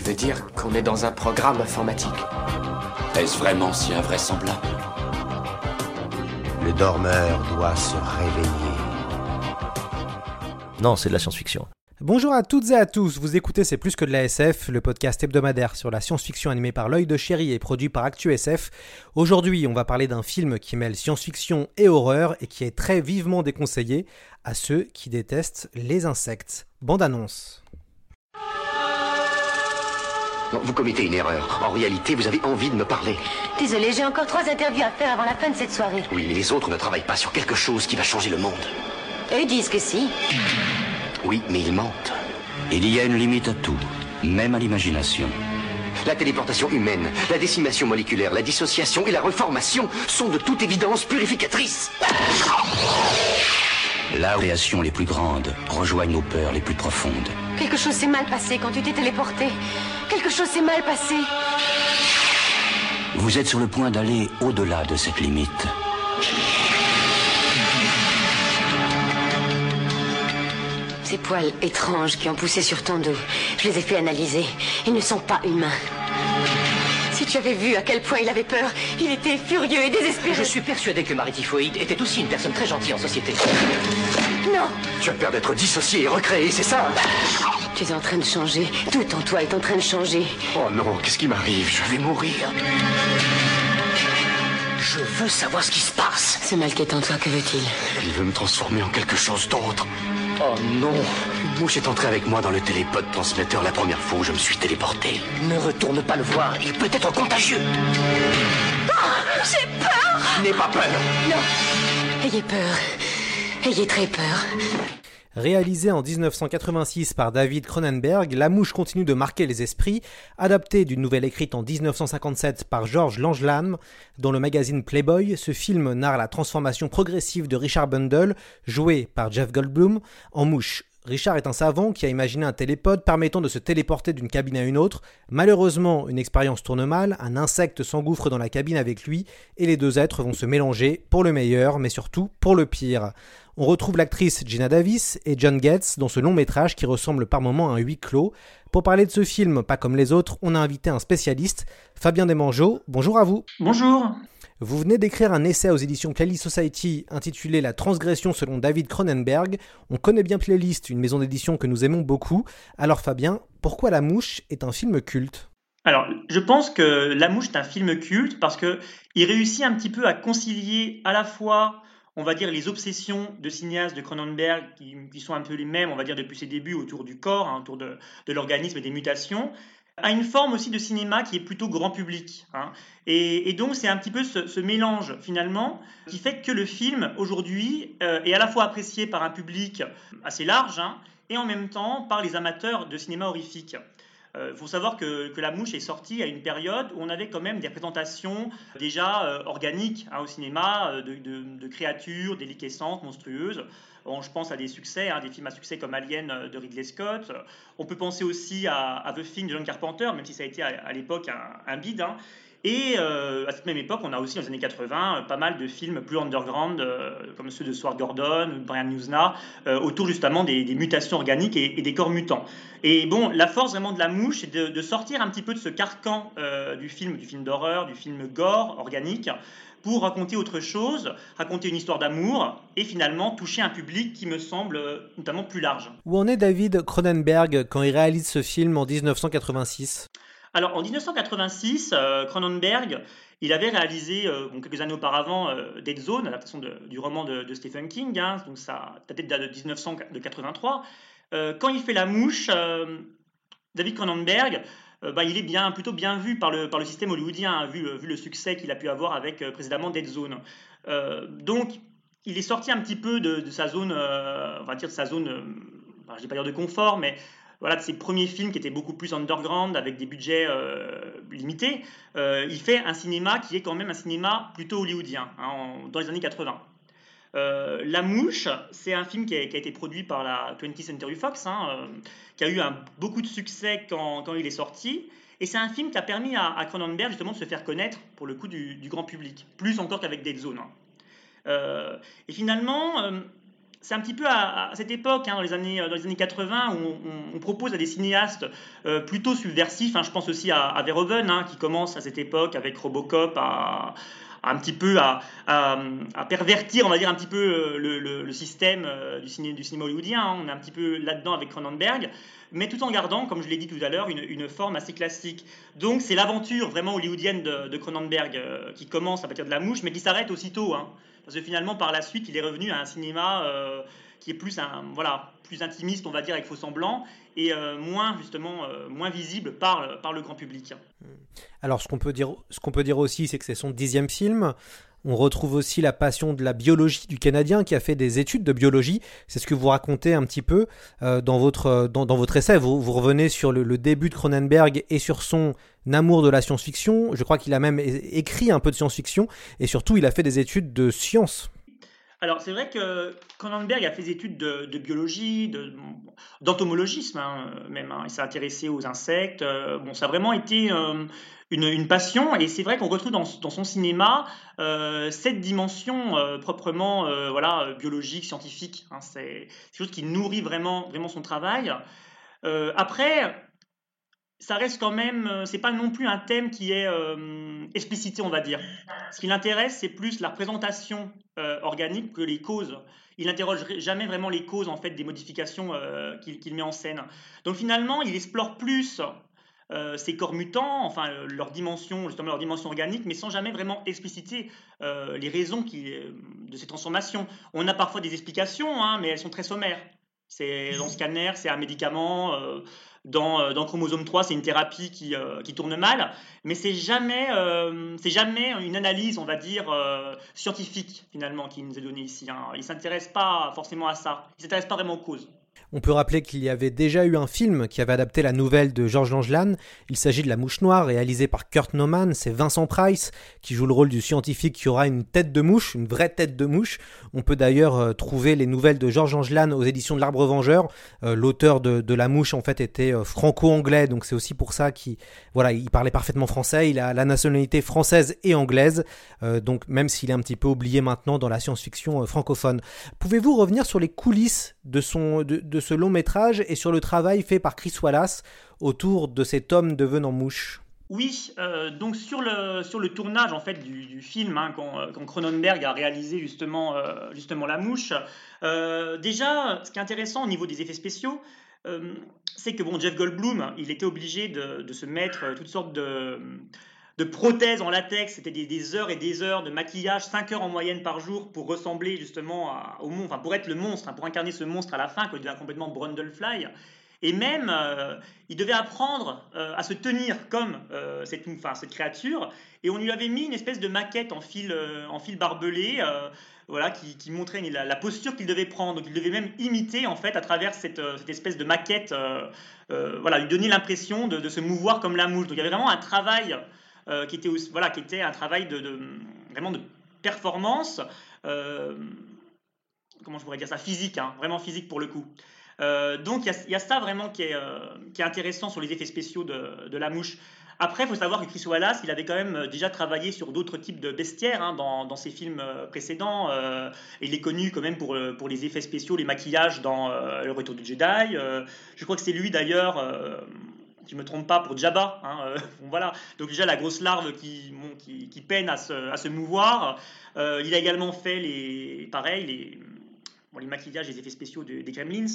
Tu veux dire qu'on est dans un programme informatique Est-ce vraiment si invraisemblable Le dormeur doit se réveiller. Non, c'est de la science-fiction. Bonjour à toutes et à tous, vous écoutez C'est plus que de la SF, le podcast hebdomadaire sur la science-fiction animé par l'œil de chéri et produit par ActuSF. Aujourd'hui, on va parler d'un film qui mêle science-fiction et horreur et qui est très vivement déconseillé à ceux qui détestent les insectes. Bande annonce. Non, vous commettez une erreur. En réalité, vous avez envie de me parler. Désolé, j'ai encore trois interviews à faire avant la fin de cette soirée. Oui, mais les autres ne travaillent pas sur quelque chose qui va changer le monde. Eux disent que si. Oui, mais ils mentent. Il y a une limite à tout, même à l'imagination. La téléportation humaine, la décimation moléculaire, la dissociation et la reformation sont de toute évidence purificatrices. La création les plus grandes rejoignent nos peurs les plus profondes. Quelque chose s'est mal passé quand tu t'es téléporté. Quelque chose s'est mal passé. Vous êtes sur le point d'aller au-delà de cette limite. Ces poils étranges qui ont poussé sur ton dos, je les ai fait analyser. Ils ne sont pas humains. Si tu avais vu à quel point il avait peur, il était furieux et désespéré. Je suis persuadé que Marie Typhoïde était aussi une personne très gentille en société. Non Tu as peur d'être dissocié et recréé, c'est ça Tu es en train de changer. Tout en toi est en train de changer. Oh non, qu'est-ce qui m'arrive? Je vais mourir. Je veux savoir ce qui se passe. Ce mal qui est en toi, que veut-il? Il veut me transformer en quelque chose d'autre. Oh non Une mouche est entrée avec moi dans le télépod transmetteur la première fois où je me suis téléporté. Ne retourne pas le voir, il peut être contagieux. Oh, J'ai peur N'aie pas peur Non Ayez peur. Ayez très peur. Réalisé en 1986 par David Cronenberg, La Mouche continue de marquer les esprits, adapté d'une nouvelle écrite en 1957 par George Langelam dans le magazine Playboy, ce film narre la transformation progressive de Richard Bundle, joué par Jeff Goldblum, en mouche. Richard est un savant qui a imaginé un télépode permettant de se téléporter d'une cabine à une autre. Malheureusement, une expérience tourne mal, un insecte s'engouffre dans la cabine avec lui et les deux êtres vont se mélanger pour le meilleur, mais surtout pour le pire. On retrouve l'actrice Gina Davis et John Getz dans ce long métrage qui ressemble par moments à un huis clos. Pour parler de ce film, pas comme les autres, on a invité un spécialiste, Fabien Desmangeaux. Bonjour à vous. Bonjour. Vous venez d'écrire un essai aux éditions Cali Society intitulé La transgression selon David Cronenberg. On connaît bien Playlist, une maison d'édition que nous aimons beaucoup. Alors Fabien, pourquoi La Mouche est un film culte? Alors, je pense que La Mouche est un film culte parce que il réussit un petit peu à concilier à la fois on va dire, les obsessions de cinéastes de Cronenberg, qui, sont un peu les mêmes, on va dire, depuis ses débuts autour du corps, hein, autour de, l'organisme et des mutations, à une forme aussi de cinéma qui est plutôt grand public. Hein. Et, donc c'est un petit peu ce, mélange finalement qui fait que le film aujourd'hui euh, est à la fois apprécié par un public assez large hein, et en même temps par les amateurs de cinéma horrifique. Il euh, faut savoir que, La Mouche est sortie à une période où on avait quand même des représentations déjà euh, organiques hein, au cinéma, euh, de, créatures déliquescentes, monstrueuses. Je pense à des succès, hein, des films à succès comme Alien de Ridley Scott. On peut penser aussi à, The Thing de John Carpenter, même si ça a été à, l'époque un, bide. Hein. Et euh, à cette même époque, on a aussi dans les années 80 euh, pas mal de films plus underground, euh, comme ceux de Swart Gordon ou Brian Newsna, autour justement des, mutations organiques et, des corps mutants. Et bon, la force vraiment de la mouche, c'est de, sortir un petit peu de ce carcan du film, du film d'horreur, du film gore, organique, pour raconter autre chose, raconter une histoire d'amour et finalement toucher un public qui me semble notamment plus large. Où en est David Cronenberg quand il réalise ce film en 1986 alors en 1986, euh, Cronenberg, il avait réalisé euh, quelques années auparavant euh, Dead Zone, l'adaptation du roman de, Stephen King, hein, donc ça datait de 1983. quand il fait La Mouche, David Cronenberg, bah, il est bien, plutôt bien vu par le, système hollywoodien, hein, vu, le succès qu'il a pu avoir avec précédemment Dead Zone. donc il est sorti un petit peu de, sa zone, on va dire de sa zone, je ne vais pas dire de confort, mais voilà, de ses premiers films qui étaient beaucoup plus underground, avec des budgets limités, il fait un cinéma qui est quand même un cinéma plutôt hollywoodien, hein, dans les années 80. la Mouche, c'est un film qui a, été produit par la 20th Century Fox, hein, qui a eu beaucoup de succès quand, il est sorti. Et c'est un film qui a permis à, Cronenberg justement de se faire connaître pour le coup du, grand public, plus encore qu'avec Dead Zone. Hein. Euh, et finalement, euh, c'est un petit peu à, cette époque, hein, dans, les années, dans les années 80, où on, propose à des cinéastes euh, plutôt subversifs, hein, je pense aussi à, à Verhoeven, qui commence à cette époque avec Robocop à, un petit peu à, pervertir, on va dire, un petit peu le, système du, ciné, du cinéma hollywoodien. On est un petit peu là-dedans avec Cronenberg mais tout en gardant, comme je l'ai dit tout à l'heure, une, forme assez classique. Donc c'est l'aventure vraiment hollywoodienne de, Cronenberg euh, qui commence à partir de la mouche, mais qui s'arrête aussitôt. Hein. Parce que finalement, par la suite, il est revenu à un cinéma euh, qui est plus, voilà, plus intimiste, on va dire, avec faux semblants, et euh, moins, justement, moins visible par, par le grand public. Alors, ce qu'on peut dire, ce qu'on peut dire aussi, c'est que c'est son dixième film. On retrouve aussi la passion de la biologie du Canadien qui a fait des études de biologie. C'est ce que vous racontez un petit peu euh, dans, votre, euh, dans, votre essai. Vous, vous revenez sur le, début de Cronenberg et sur son amour de la science-fiction. Je crois qu'il a même écrit un peu de science-fiction et surtout il a fait des études de science. Alors c'est vrai que Cronenberg a fait des études de, biologie, d'entomologisme hein, même. Hein. Il s'est intéressé aux insectes. Euh, bon, ça a vraiment été une, passion. Et c'est vrai qu'on retrouve dans, son cinéma euh, cette dimension euh, proprement euh, voilà, biologique, scientifique. Hein. c'est quelque chose qui nourrit vraiment, vraiment son travail. après, ça reste quand même, c'est pas non plus un thème qui est explicité, on va dire. Ce qui l'intéresse, c'est plus la représentation organique que les causes. Il n'interroge jamais vraiment les causes en fait des modifications qu'il met en scène. Donc finalement, il explore plus euh, ces corps mutants, enfin euh, leur dimension, justement leur dimension organique, mais sans jamais vraiment expliciter euh, les raisons de ces transformations. On a parfois des explications, hein, mais elles sont très sommaires. C'est dans scanner, c'est un médicament. Dans, dans, Chromosome 3, c'est une thérapie qui, qui, tourne mal, mais c'est jamais, c'est jamais une analyse, on va dire, scientifique finalement qui nous est donnée ici. Hein. Il ne s'intéresse pas forcément à ça, il ne s'intéresse pas vraiment aux causes. On peut rappeler qu'il y avait déjà eu un film qui avait adapté la nouvelle de Georges Langelan. Il s'agit de La Mouche Noire, réalisé par Kurt Naumann. C'est Vincent Price qui joue le rôle du scientifique qui aura une tête de mouche, une vraie tête de mouche. On peut d'ailleurs euh, trouver les nouvelles de Georges Langelan aux éditions de l'Arbre Vengeur. Euh, l'auteur de, La Mouche, en fait, était euh, franco-anglais, donc c'est aussi pour ça qu'il voilà, il parlait parfaitement français. Il a la nationalité française et anglaise, donc même s'il est un petit peu oublié maintenant dans la science-fiction francophone. Pouvez-vous revenir sur les coulisses de, son, ce long métrage et sur le travail fait par Chris Wallace autour de cet homme devenant mouche. Oui, euh, donc sur le, sur le tournage en fait du, film, hein, quand, Cronenberg a réalisé justement, euh, justement La Mouche, euh, déjà, ce qui est intéressant au niveau des effets spéciaux, c'est que bon, Jeff Goldblum, il était obligé de, de se mettre toutes sortes de, de prothèses en latex, c'était des, heures et des heures de maquillage, 5 heures en moyenne par jour pour ressembler justement au monstre, enfin pour être le monstre, hein, pour incarner ce monstre à la fin, qui devient complètement Brundlefly. Et même, euh, il devait apprendre euh, à se tenir comme euh, cette, enfin, cette créature. Et on lui avait mis une espèce de maquette en fil, en fil barbelé, voilà, qui, montrait la, posture qu'il devait prendre. Donc il devait même imiter, en fait, à travers cette, cette espèce de maquette, voilà, lui donner l'impression de, de, se mouvoir comme la mouche. Donc il y avait vraiment un travail euh, qui, était voilà, qui était un travail de, vraiment de performance, euh, comment je pourrais dire ça, physique, hein, vraiment physique pour le coup. Euh, donc il y, a ça vraiment qui est, qui est, intéressant sur les effets spéciaux de, de la mouche. Après, il faut savoir que Chris Wallace, il avait quand même déjà travaillé sur d'autres types de bestiaires hein, dans, dans, ses films précédents. il est connu quand même pour, pour les effets spéciaux, les maquillages dans Le Retour du Jedi. je crois que c'est lui d'ailleurs je me trompe pas, pour Jabba. Hein, euh, voilà. Donc déjà la grosse larve qui, qui, peine à se, mouvoir. Euh, il a également fait les, pareil, les, maquillages, les effets spéciaux des Gremlins.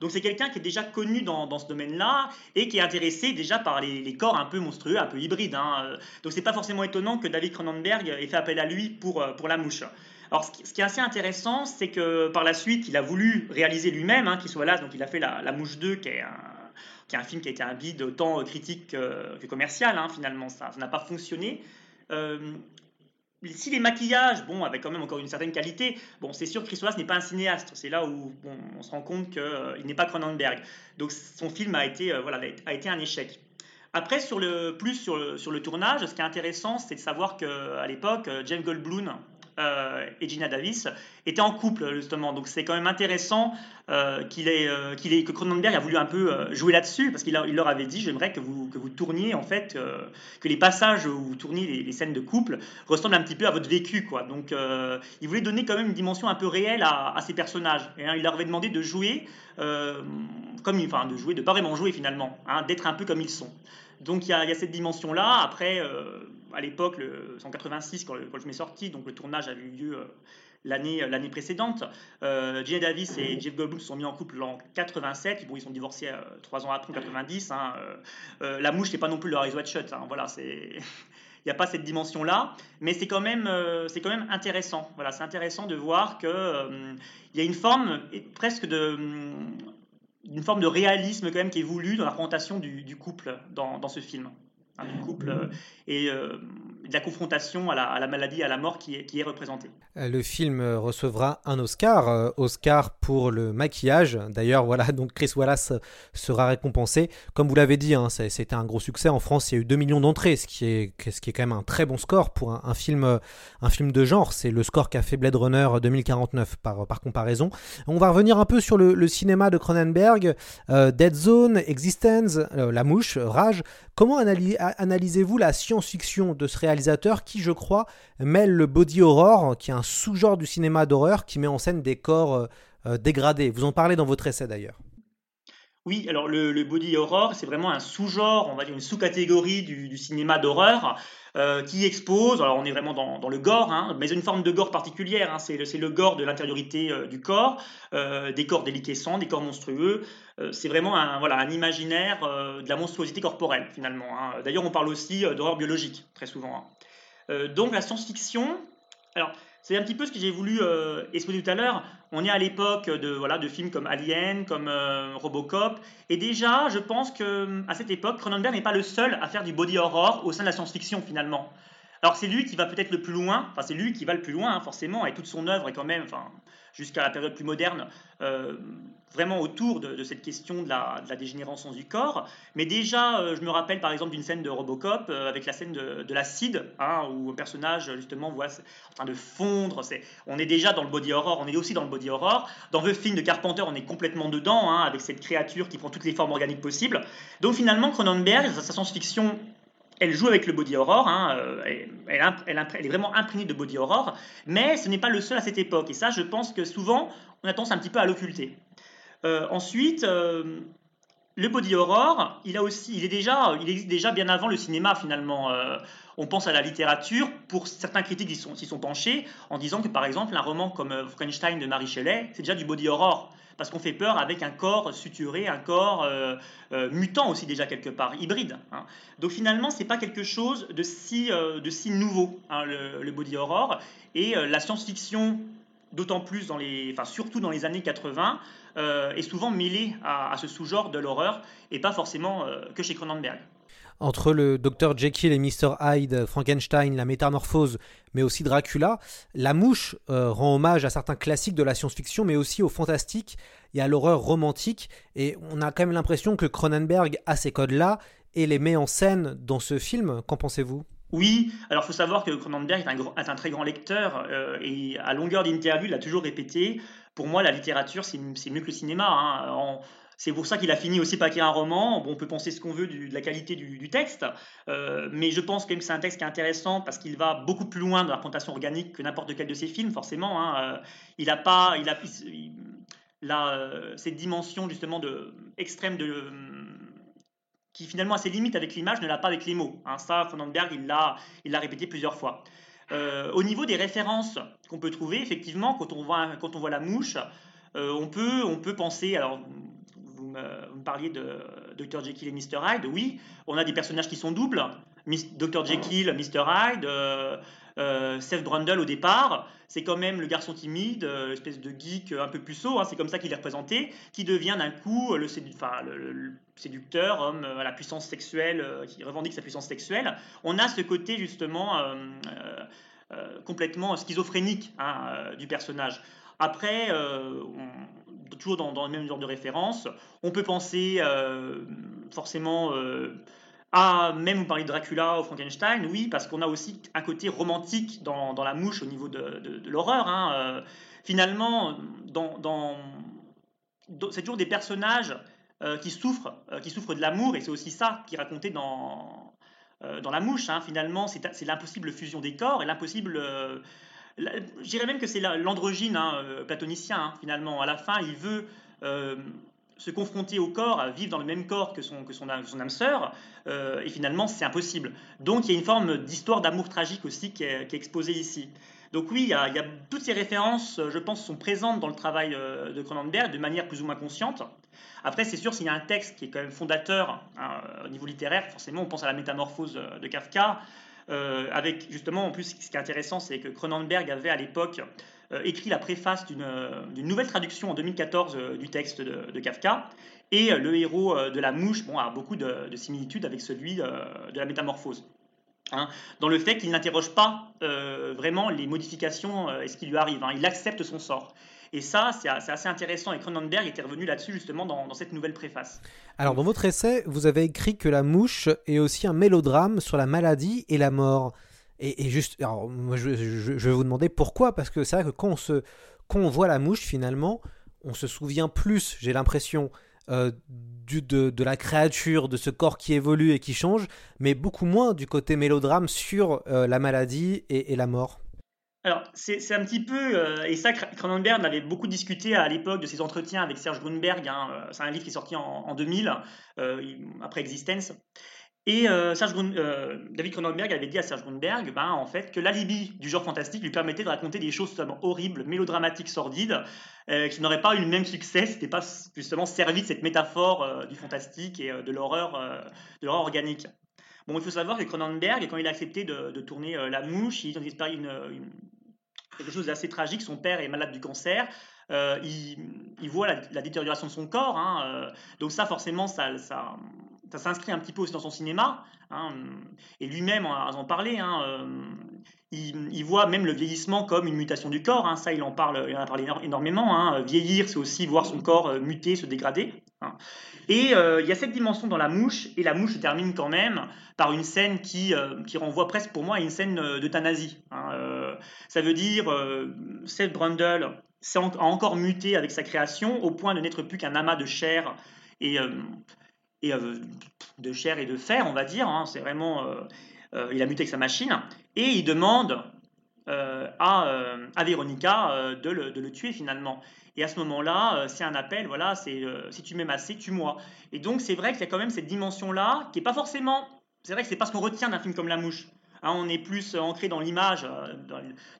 Donc c'est quelqu'un qui est déjà connu dans, ce domaine-là et qui est intéressé déjà par les, corps un peu monstrueux, un peu hybrides. Hein. Donc c'est pas forcément étonnant que David Cronenberg ait fait appel à lui pour, euh, pour la mouche. Alors, ce qui, est assez intéressant, c'est que par la suite, il a voulu réaliser lui-même, hein, qu'il soit là, donc il a fait la, la Mouche 2, qui est un, qui est un film qui a été un bide autant critique que, commercial, hein, finalement, ça n'a pas fonctionné. Euh, si les maquillages, bon, avaient quand même encore une certaine qualité, bon, c'est sûr que Chris Wallace n'est pas un cinéaste. C'est là où on se rend compte qu'il n'est pas Cronenberg. Donc son film a été, voilà, a été un échec. Après, sur le, plus sur le, sur le tournage, ce qui est intéressant, c'est de savoir qu'à l'époque, James Goldblum euh, et Gina Davis étaient en couple, justement. Donc c'est quand même intéressant euh, euh, qu'il ait, que Cronenberg a voulu un peu jouer là-dessus, parce qu'il il leur avait dit J'aimerais que vous, que vous tourniez, en fait, que les passages où vous tourniez les, scènes de couple ressemblent un petit peu à votre vécu. Quoi. Donc il voulait donner quand même une dimension un peu réelle à, ces personnages. Et hein, il leur avait demandé de jouer, comme, enfin, de jouer, de pas vraiment jouer finalement, hein, d'être un peu comme ils sont. Donc il y, a cette dimension-là. Après, euh, à l'époque, en 86, quand le, film est sorti, donc le tournage avait eu lieu euh, l'année euh, l'année précédente. Euh, Gina Davis et Jeff Goldblum se sont mis en couple en 87. Bon, ils sont divorcés trois ans après, en 90. Hein. la mouche, c'est pas non plus leur eyes wide shut. Hein. Voilà, c'est il n'y a pas cette dimension-là, mais c'est quand même, c'est quand même intéressant. Voilà, c'est intéressant de voir qu'il il y a une forme presque de, une forme de réalisme quand même qui est voulu dans la représentation du, couple dans, dans, ce film. Hein, du couple euh, et euh, de la confrontation à la, maladie, à la mort qui est, représentée. Euh, le film recevra un Oscar, Oscar pour le maquillage. D'ailleurs, voilà, donc Chris Wallace sera récompensé. Comme vous l'avez dit, hein, c'était un gros succès. En France, il y a eu 2 millions d'entrées, ce, qui est, ce qui est quand même un très bon score pour un, film, un film de genre. C'est le score qu'a fait Blade Runner 2049 par, par comparaison. On va revenir un peu sur le, cinéma de Cronenberg. Dead Zone, Existence, La Mouche, Rage. Comment analysez-vous la science-fiction de ce réalisateur qui, je crois, mêle le body horror, qui est un sous-genre du cinéma d'horreur, qui met en scène des corps euh, euh, dégradés Vous en parlez dans votre essai d'ailleurs. Oui, alors le, body horror, c'est vraiment un sous-genre, on va dire une sous-catégorie du, cinéma d'horreur euh, qui expose, alors on est vraiment dans, le gore, hein, mais une forme de gore particulière, hein, c'est le, gore de l'intériorité du corps, des corps déliquescents, des corps monstrueux, c'est vraiment un, voilà, un imaginaire de la monstruosité corporelle finalement. Hein. D'ailleurs on parle aussi d'horreur biologique très souvent. donc la science-fiction, alors c'est un petit peu ce que j'ai voulu euh, exposer tout à l'heure. On est à l'époque de, voilà, de films comme Alien, comme euh, Robocop. Et déjà, je pense qu'à cette époque, Cronenberg n'est pas le seul à faire du body horror au sein de la science-fiction finalement. Alors c'est lui qui va peut-être le plus loin, enfin c'est lui qui va le plus loin hein, forcément, et toute son œuvre est quand même, jusqu'à la période plus moderne, euh, vraiment autour de, cette question de la, dégénérescence du corps. Mais déjà, euh, je me rappelle par exemple d'une scène de Robocop euh, avec la scène de, l'acide, hein, où un personnage justement voit en train de fondre. on est déjà dans le body horror, on est aussi dans le body horror. Dans le film de Carpenter, on est complètement dedans, hein, avec cette créature qui prend toutes les formes organiques possibles. Donc finalement, Cronenberg, sa science-fiction elle joue avec le body horror, hein, euh, elle, est vraiment imprégnée de body horror, mais ce n'est pas le seul à cette époque. Et ça, je pense que souvent, on a tendance un petit peu à l'occulter. Euh, ensuite, euh, le body horror, il, a aussi, il, est déjà, il existe déjà bien avant le cinéma finalement. on pense à la littérature, pour certains critiques s'y sont, sont, penchés, en disant que par exemple un roman comme Frankenstein de Marie Shelley, c'est déjà du body horror parce qu'on fait peur avec un corps suturé, un corps euh, euh, mutant aussi déjà quelque part, hybride. Hein. Donc finalement, c'est pas quelque chose de si, euh, de si nouveau, hein, le, body horror. Et la science-fiction, d'autant plus dans les, enfin surtout dans les années 80, est souvent mêlée à, à ce sous-genre de l'horreur et pas forcément que chez Cronenberg entre le Dr Jekyll et Mr Hyde, Frankenstein, la métamorphose, mais aussi Dracula, La Mouche euh, rend hommage à certains classiques de la science-fiction, mais aussi au fantastique et à l'horreur romantique. Et on a quand même l'impression que Cronenberg a ces codes-là et les met en scène dans ce film. Qu'en pensez-vous? Oui, alors il faut savoir que Cronenberg est un, très grand lecteur euh, et à longueur d'interview, il a toujours répété pour moi, la littérature, c'est mieux que le cinéma. Hein. C'est pour ça qu'il a fini aussi par écrire un roman. Bon, on peut penser ce qu'on veut de la qualité du, texte, euh, mais je pense quand même que c'est un texte qui est intéressant parce qu'il va beaucoup plus loin dans la représentation organique que n'importe quel de ses films, forcément. Hein. Euh, il n'a pas, il a, euh, cette dimension justement de extrême de qui finalement a ses limites avec l'image, ne l'a pas avec les mots. Hein. Ça, Cronenberg, il l'a, il l'a répété plusieurs fois. au niveau des références qu'on peut trouver, effectivement, quand on voit, quand on voit la mouche, on, peut, on peut penser, alors vous me, parliez de Dr. Jekyll et Mr. Hyde. Oui, on a des personnages qui sont doubles. Dr. Jekyll, Mr. Hyde, euh, euh, Seth Brundle au départ, c'est quand même le garçon timide, euh, espèce de geek un peu puceau, hein, c'est comme ça qu'il est représenté, qui devient d'un coup le, séducteur, homme à la puissance sexuelle, qui revendique sa puissance sexuelle. On a ce côté justement complètement schizophrénique du personnage. Après, toujours dans, le même genre de référence, on peut penser forcément à, même vous parlez de Dracula ou Frankenstein, oui, parce qu'on a aussi un côté romantique dans, la mouche au niveau de, l'horreur. Hein, finalement, dans, c'est toujours des personnages euh, qui, souffrent, euh, qui souffrent de l'amour, et c'est aussi ça qui est raconté dans, euh, dans La Mouche. Hein. Finalement, c'est l'impossible fusion des corps et l'impossible. Je dirais même que c'est l'androgyne hein, platonicien, hein, finalement. À la fin, il veut se confronter au corps, vivre dans le même corps que son, âme sœur, et finalement c'est impossible. Donc il y a une forme d'histoire d'amour tragique aussi qui est, exposée ici. Donc oui, toutes ces références, je pense, sont présentes dans le travail euh, de Cronenberg de manière plus ou moins consciente. Après, c'est sûr, s'il y a un texte qui est quand même fondateur hein, au niveau littéraire, forcément, on pense à la métamorphose euh, de Kafka. Euh, avec justement, en plus, ce qui est intéressant, c'est que Cronenberg avait à l'époque écrit la préface d'une nouvelle traduction en 2014 du texte de, Kafka. Et le héros de La Mouche bon, a beaucoup de, de similitudes avec celui de la métamorphose. Hein, dans le fait qu'il n'interroge pas euh, vraiment les modifications euh, et ce qui lui arrive. Hein. il accepte son sort. Et ça, c'est assez intéressant. Et Cronenberg était revenu là-dessus justement dans, cette nouvelle préface. Alors, dans votre essai, vous avez écrit que La Mouche est aussi un mélodrame sur la maladie et la mort. Et, juste, alors, je, vais vous demander pourquoi, parce que c'est vrai que quand on, se, voit La Mouche, finalement, on se souvient plus, j'ai l'impression, euh, de, la créature, de ce corps qui évolue et qui change, mais beaucoup moins du côté mélodrame sur euh, la maladie et, la mort. Alors, c'est un petit peu, euh, et ça, Cronenberg avait beaucoup discuté à l'époque de ses entretiens avec Serge Grunberg. Hein, c'est un livre qui est sorti en, en 2000, après Existence. Et euh, euh, David Cronenberg avait dit à Serge Grunberg ben, en fait, que l'alibi du genre fantastique lui permettait de raconter des choses totalement horribles, mélodramatiques, sordides, euh, qui n'auraient pas eu le même succès, c'était pas justement servi de cette métaphore du fantastique et de l'horreur organique. Bon, il faut savoir que Cronenberg, quand il a accepté de, tourner La Mouche, il a une, une, quelque chose d'assez tragique. Son père est malade du cancer. il, il, voit la, détérioration de son corps. Hein, donc ça, forcément, ça, s'inscrit un petit peu aussi dans son cinéma, hein, et lui-même en, en parler. Hein, euh, il, voit même le vieillissement comme une mutation du corps. Ça, il en parle, il en a parlé énormément. Vieillir, c'est aussi voir son corps euh, muter, se dégrader. Et euh, il y a cette dimension dans la mouche, et la mouche termine quand même par une scène qui, qui renvoie presque pour moi à une scène d'euthanasie. ça veut dire, Seth Brundle a encore muté avec sa création au point de n'être plus qu'un amas de chair et euh, de chair et de fer, on va dire. Hein. c'est vraiment, euh, euh, il a muté avec sa machine et il demande à, à Véronica de le, de, le, tuer finalement. Et à ce moment-là, c'est un appel, voilà, c'est si tu m'aimes assez, tue-moi. Et donc c'est vrai qu'il y a quand même cette dimension-là qui est pas forcément, c'est vrai que c'est pas ce qu'on retient d'un film comme La Mouche. Hein, on est plus ancré dans l'image,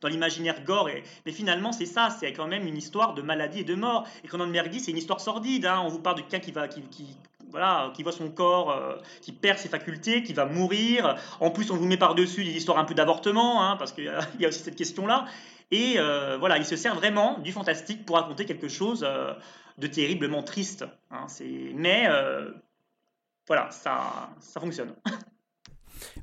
dans, l'imaginaire gore, mais finalement c'est ça, c'est quand même une histoire de maladie et de mort. Et quand on dit c'est une histoire sordide. Hein. on vous parle de quelqu'un qui va, qui, voilà, qui voit son corps, euh, qui perd ses facultés, qui va mourir. En plus, on vous met par-dessus des histoires un peu d'avortement, hein, parce qu'il y, a aussi cette question-là. Et euh, voilà, il se sert vraiment du fantastique pour raconter quelque chose euh, de terriblement triste. Hein. mais voilà, ça, ça fonctionne.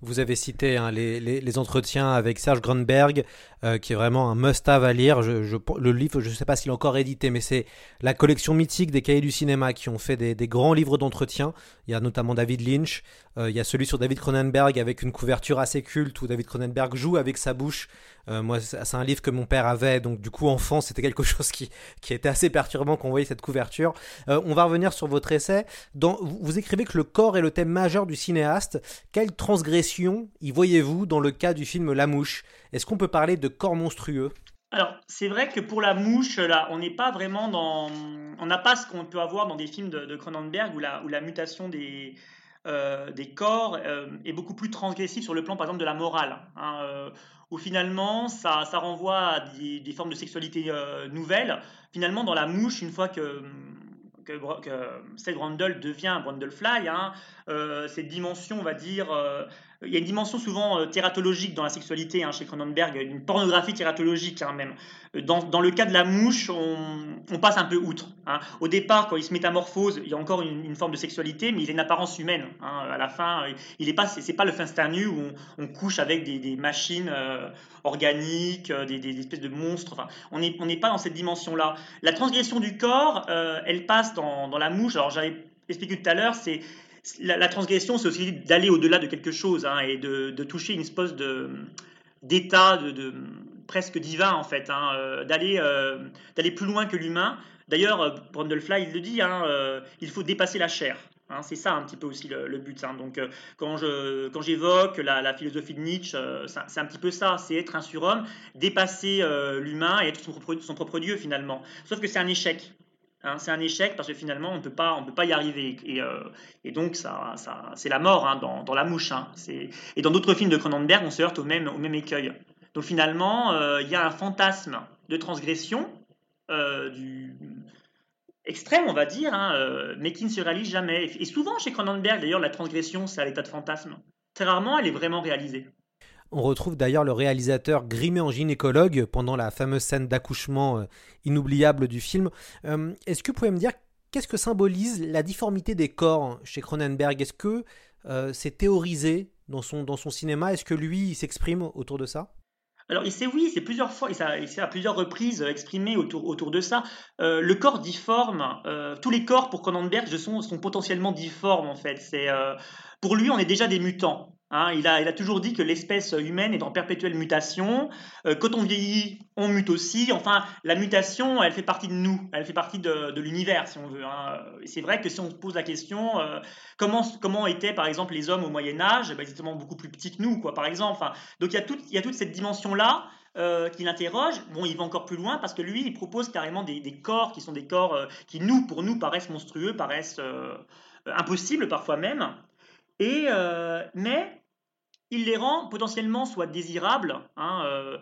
Vous avez cité hein, les, entretiens avec Serge Grunberg, euh, qui est vraiment un must-have à lire. le livre, je ne sais pas s'il est encore édité, mais c'est la collection mythique des cahiers du cinéma qui ont fait des, grands livres d'entretien. Il y a notamment David Lynch, euh, il y a celui sur David Cronenberg avec une couverture assez culte où David Cronenberg joue avec sa bouche euh, moi, c'est un livre que mon père avait, donc du coup, enfant, c'était quelque chose qui, qui était assez perturbant quand on voyait cette couverture. Euh, on va revenir sur votre essai. Vous, écrivez que le corps est le thème majeur du cinéaste. Quelle transgression y voyez-vous dans le cas du film La Mouche? Est-ce qu'on peut parler de corps monstrueux? Alors, c'est vrai que pour la mouche, là, on n'est pas vraiment dans. On n'a pas ce qu'on peut avoir dans des films de, Cronenberg où la, où la mutation des, euh, des corps est beaucoup plus transgressive sur le plan, par exemple, de la morale. Hein, où finalement ça, ça renvoie à des, formes de sexualité euh, nouvelles. Finalement, dans la mouche, une fois que, que, que devient Brundlefly, hein, euh, cette dimension, on va dire, euh, il y a une dimension souvent euh, thératologique dans la sexualité hein, chez Cronenberg, une pornographie thératologique hein, même. Dans, dans, le cas de la mouche, on, passe un peu outre. Hein. Au départ, quand il se métamorphose, il y a encore une, forme de sexualité, mais il a une apparence humaine. Hein. À la fin, il est pas, c'est pas le où on, couche avec des, machines euh, organiques, euh, des, espèces de monstres. Enfin, on n'est pas dans cette dimension-là. La transgression du corps, euh, elle passe dans la mouche. Alors j'avais expliqué tout à l'heure, c'est la, transgression, c'est aussi d'aller au-delà de quelque chose hein, et de, toucher une espèce d'état de, presque divin en fait, hein, d'aller d'aller plus loin que l'humain. D'ailleurs, euh, Brundlefly, il le dit, hein, euh, il faut dépasser la chair. C'est ça un petit peu aussi le, but. Donc, euh, quand, je, quand j'évoque la, philosophie de Nietzsche, c'est un petit peu ça, c'est être un surhomme, dépasser l'humain et être son propre, son propre, Dieu finalement. Sauf que c'est un échec. C'est un échec parce que finalement on ne peut pas, y arriver. Et, et donc ça, ça, c'est la mort dans, dans, la mouche. et dans d'autres films de Cronenberg, on se heurte au même, au même écueil. Donc finalement, il y a un fantasme de transgression euh, du extrême, on va dire, hein, euh, mais qui ne se réalise jamais. Et souvent chez Cronenberg, d'ailleurs, la transgression, c'est à l'état de fantasme. Très rarement, elle est vraiment réalisée. On retrouve d'ailleurs le réalisateur grimé en gynécologue pendant la fameuse scène d'accouchement euh, inoubliable du film. Est-ce que vous pouvez me dire qu'est-ce que symbolise la difformité des corps chez Cronenberg? Est-ce que c'est théorisé dans son, dans son cinéma? Est-ce que lui, il s'exprime autour de ça? Alors, il s'est, oui, c'est plusieurs fois, il s'est à plusieurs reprises exprimé autour, autour de ça. Euh, le corps difforme, euh, tous les corps pour Cronenberg sont, sont potentiellement difformes en fait. C'est, euh, pour lui, on est déjà des mutants. Hein, il, a, toujours dit que l'espèce humaine est en perpétuelle mutation. Euh, quand on vieillit, on mute aussi. Enfin, la mutation, elle fait partie de nous, elle fait partie de, l'univers, si on veut. Hein. C'est vrai que si on se pose la question, euh, comment, étaient, par exemple, les hommes au Moyen Âge? Ben, Ils beaucoup plus petits que nous, quoi, par exemple. Donc il y, a toute cette dimension-là. Euh, qu'il interroge, bon, il va encore plus loin parce que lui, il propose carrément des corps qui sont des corps qui, nous, pour nous, paraissent monstrueux, paraissent impossibles parfois même. Et, mais il les rend potentiellement soit désirables, hein, euh,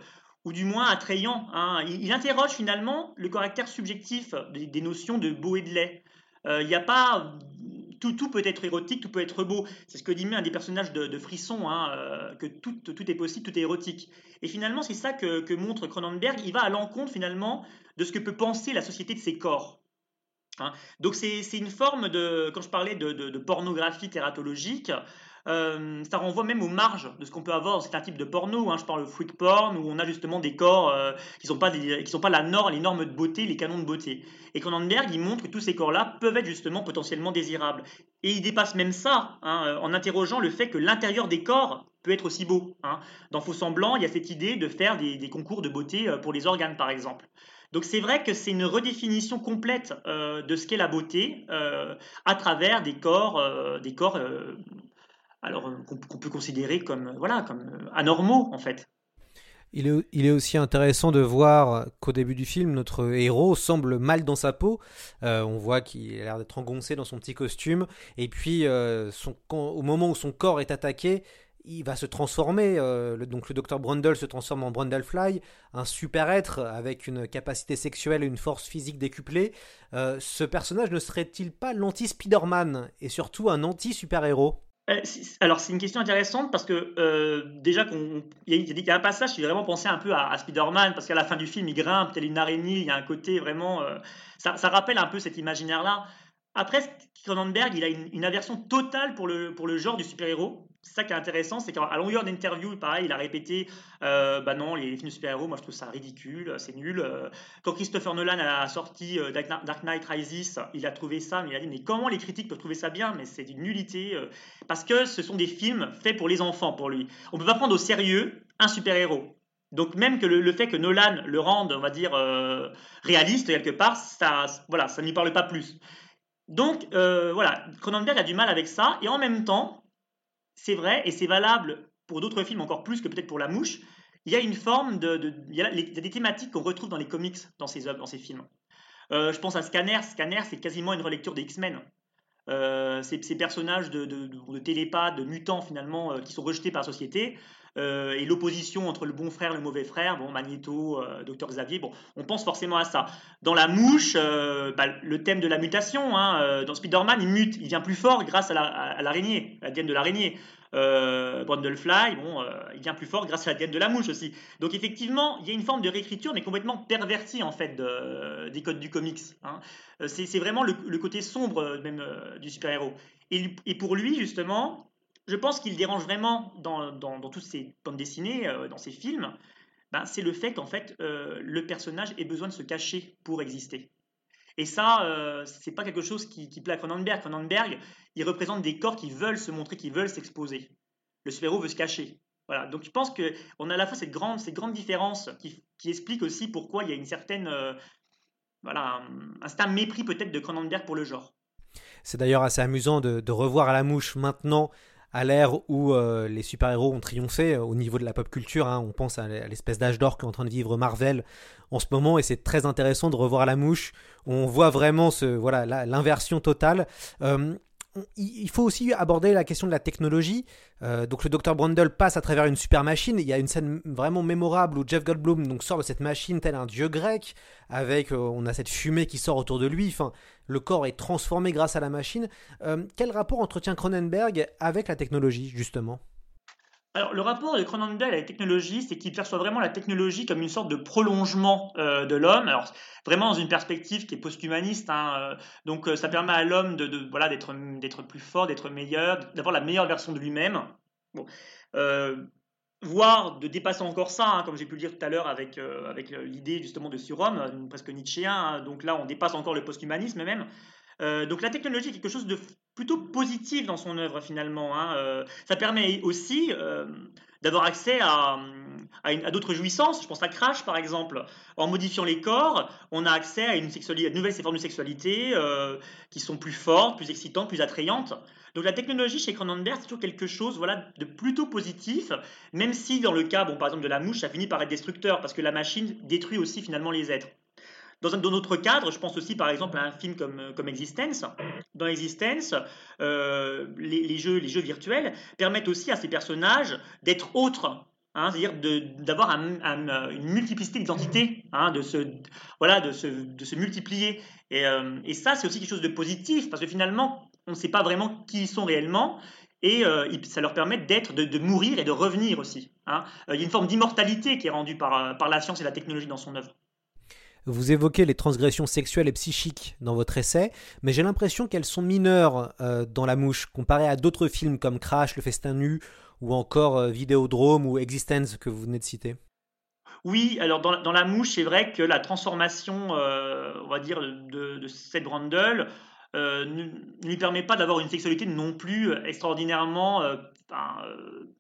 ou du moins attrayants. Hein. Il, interroge finalement le caractère subjectif des, notions de beau et de laid. Euh, il n'y a pas tout, tout, peut être érotique, tout peut être beau. C'est ce que dit un des personnages de, Frisson, hein, euh, que tout, tout, est possible, tout est érotique. Et finalement, c'est ça que, montre Cronenberg. Il va à l'encontre finalement de ce que peut penser la société de ses corps. Donc c'est une forme de, quand je parlais de, pornographie thératologique, euh, ça renvoie même aux marges de ce qu'on peut avoir dans certains types de porno. Hein. Je parle de freak porn où on a justement des corps euh, qui ne sont, pas sont pas la norme, les normes de beauté, les canons de beauté. Et Cronenberg, il montre que tous ces corps-là peuvent être justement potentiellement désirables. Et il dépasse même ça hein, euh, en interrogeant le fait que l'intérieur des corps peut être aussi beau. Hein. Dans Faux Semblant, il y a cette idée de faire des, concours de beauté pour les organes, par exemple. Donc c'est vrai que c'est une redéfinition complète de ce qu'est la beauté à travers des corps, des corps alors euh, qu'on peut considérer comme, euh, voilà, comme euh, anormaux en fait. Il est, aussi intéressant de voir qu'au début du film, notre héros semble mal dans sa peau. on voit qu'il a l'air d'être engoncé dans son petit costume. Et puis, au moment où son corps est attaqué, il va se transformer. le, donc, le docteur Brundle se transforme en Brundlefly, un super être avec une capacité sexuelle et une force physique décuplée. ce personnage ne serait-il pas l'anti-Spider-Man et surtout un anti-super-héros? Euh, alors, c'est une question intéressante parce que euh, déjà, il y, a un passage qui vraiment penser un peu à, Spider-Man parce qu'à la fin du film, il grimpe, a une araignée, il y a un côté vraiment. Euh, ça, rappelle un peu cet imaginaire-là. Après, Cronenberg, il a une, aversion totale pour le, pour le genre du super-héros. C'est ça qui est intéressant, c'est qu'à longueur d'interview, pareil, il a répété euh, Bah non, les films de super-héros, moi je trouve ça ridicule, c'est nul. Euh, quand Christopher Nolan a sorti euh, Dark Knight Rises, il a trouvé ça, mais il a dit Mais comment les critiques peuvent trouver ça bien? Mais c'est une nullité. parce que ce sont des films faits pour les enfants, pour lui. On ne peut pas prendre au sérieux un super-héros. Donc même que le, fait que Nolan le rende, on va dire, réaliste quelque part, ça, voilà, ça n'y parle pas plus. Donc voilà, Cronenberg a du mal avec ça, et en même temps, c'est vrai, et c'est valable pour d'autres films encore plus que peut-être pour La Mouche, il y a une forme de... il, y a des thématiques qu'on retrouve dans les comics, dans ces œuvres, dans ces films. Euh, je pense à Scanner. Scanner, c'est quasiment une relecture des X-Men. Euh, ces, personnages de, de, télépathes, de mutants finalement, euh, qui sont rejetés par la société, et l'opposition entre le bon frère et le mauvais frère, bon, Magneto, Docteur Xavier, on pense forcément à ça. Dans La Mouche, bah, le thème de la mutation, hein, dans Spider-Man, il mute, il devient plus fort grâce à l'araignée, la, à la de l'araignée euh, Brundlefly, euh, il vient plus fort grâce à la diète de la mouche aussi. Donc effectivement, il y a une forme de réécriture, mais complètement pervertie en fait des codes du comics. Hein. Euh, c'est vraiment le, côté sombre euh, même du super-héros. Et, pour lui, justement, je pense qu'il dérange vraiment dans, dans, toutes ces bandes dessinées, dans ces films, ben, c'est le fait qu'en fait, le personnage ait besoin de se cacher pour exister. Et ça, euh, c'est pas quelque chose qui, plaît à Cronenberg. Cronenberg, il représente des corps qui veulent se montrer, qui veulent s'exposer. Le super-héros veut se cacher. Voilà. Donc je pense qu'on a à la fois cette grande, cette différence qui, qui explique aussi pourquoi il y a une certaine, euh, voilà, un, certain mépris peut-être de Cronenberg pour le genre. C'est d'ailleurs assez amusant de, revoir à la mouche maintenant à l'ère où euh, les super-héros ont triomphé euh, au niveau de la pop culture. Hein. on pense à l'espèce d'âge d'or qu'est en train de vivre Marvel en ce moment, et c'est très intéressant de revoir la mouche. On voit vraiment ce voilà l'inversion totale. Euh, il faut aussi aborder la question de la technologie. Euh, donc le docteur Brundle passe à travers une super machine. Il y a une scène vraiment mémorable où Jeff Goldblum donc, sort de cette machine tel un dieu grec, avec euh, on a cette fumée qui sort autour de lui. Enfin, le corps est transformé grâce à la machine. Euh, quel rapport entretient Cronenberg avec la technologie justement? Alors, le rapport de Cronenberg à la technologie, c'est qu'il perçoit vraiment la technologie comme une sorte de prolongement euh, de l'homme. Alors, vraiment dans une perspective qui est post-humaniste. Hein, euh, donc, euh, ça permet à l'homme de, voilà, d'être, d'être plus fort, d'être meilleur, d'avoir la meilleure version de lui-même. Voire de dépasser encore ça, hein, comme j'ai pu le dire tout à l'heure avec, avec l'idée justement de surhomme, presque nietzschéen. Hein. donc là, on dépasse encore le post-humanisme même. Euh, donc la technologie est quelque chose de plutôt positif dans son œuvre finalement. Hein. Euh, ça permet aussi euh, d'avoir accès à, à, d'autres jouissances. Je pense à Crash par exemple. En modifiant les corps, on a accès à une, sexualité, de sexualité qui sont plus fortes, plus excitantes, plus attrayantes. Donc la technologie chez Cronenberg, c'est toujours quelque chose voilà, de plutôt positif, même si dans le cas, bon, par exemple, de la mouche, ça finit par être destructeur, parce que la machine détruit aussi finalement les êtres. Dans un autre cadre, je pense aussi par exemple à un film comme, euh, comme Existence. Dans Existence, euh, les, jeux, virtuels permettent aussi à ces personnages d'être autres Hein, c'est-à-dire d'avoir une multiplicité d'identités, hein, de, se, multiplier. Et, euh, ça, c'est aussi quelque chose de positif, parce que finalement, on ne sait pas vraiment qui ils sont réellement, et ça leur permet d'être, de, mourir et de revenir aussi. Hein. Il y a une forme d'immortalité qui est rendue par la science et la technologie dans son œuvre. Vous évoquez les transgressions sexuelles et psychiques dans votre essai, mais j'ai l'impression qu'elles sont mineures euh, dans La Mouche, comparées à d'autres films comme Crash, Le Festin Nu, ou encore euh, Vidéodrome ou Existence que vous venez de citer. Oui, alors dans, La Mouche, c'est vrai que la transformation, euh, on va dire, de, de Seth Brundle ne, lui permet pas d'avoir une sexualité non plus extraordinairement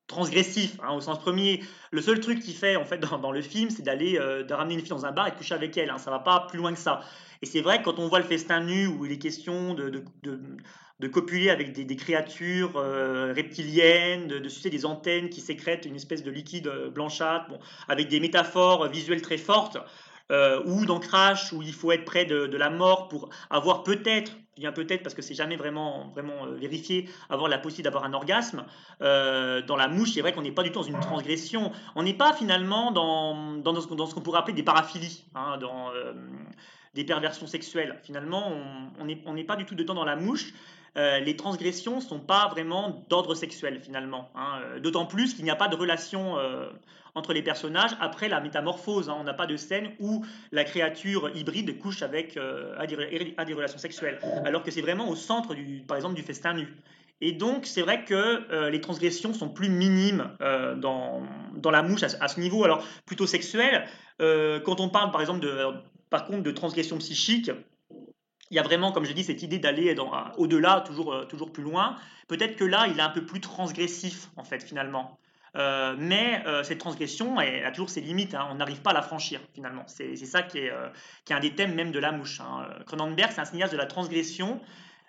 transgressif hein, au sens premier. Le seul truc qu'il fait en fait dans, le film, c'est d'aller euh, de ramener une fille dans un bar et coucher avec elle. Hein, ça va pas plus loin que ça. Et c'est vrai que quand on voit le festin nu où il est question de, copuler avec des, créatures euh, reptiliennes, de, sucer des antennes qui sécrètent une espèce de liquide euh, blanchâtre, avec des métaphores visuelles très fortes. ou dans Crash où il faut être près de, la mort pour avoir peut-être peut-être parce que c'est jamais vraiment, vraiment euh, vérifié, avoir la possibilité d'avoir un orgasme. Euh, dans la mouche, c'est vrai qu'on n'est pas du tout dans une transgression. On n'est pas finalement dans, dans, ce, qu'on pourrait appeler des paraphilies, hein, dans euh, des perversions sexuelles. Finalement, on n'est on pas du tout dedans dans la mouche. les transgressions ne sont pas vraiment d'ordre sexuel finalement. Hein. D'autant plus qu'il n'y a pas de relation entre les personnages après la métamorphose. Hein. On n'a pas de scène où la créature hybride couche avec euh, à, des, relations sexuelles, alors que c'est vraiment au centre, du, par exemple, du festin nu. Et donc, c'est vrai que euh, les transgressions sont plus minimes euh, dans, dans, la mouche à, ce niveau, alors plutôt sexuel. quand on parle, par exemple, de, par contre, de transgression psychique, il y a vraiment, comme je dis, cette idée d'aller au-delà, toujours, toujours plus loin. Peut-être que là, il est un peu plus transgressif, en fait, finalement. Euh, mais euh, cette transgression elle, a toujours ses limites, hein. on n'arrive pas à la franchir finalement. C'est ça qui est, euh, qui est, un des thèmes même de la mouche. Hein. Cronenberg, c'est un cinéaste de la transgression,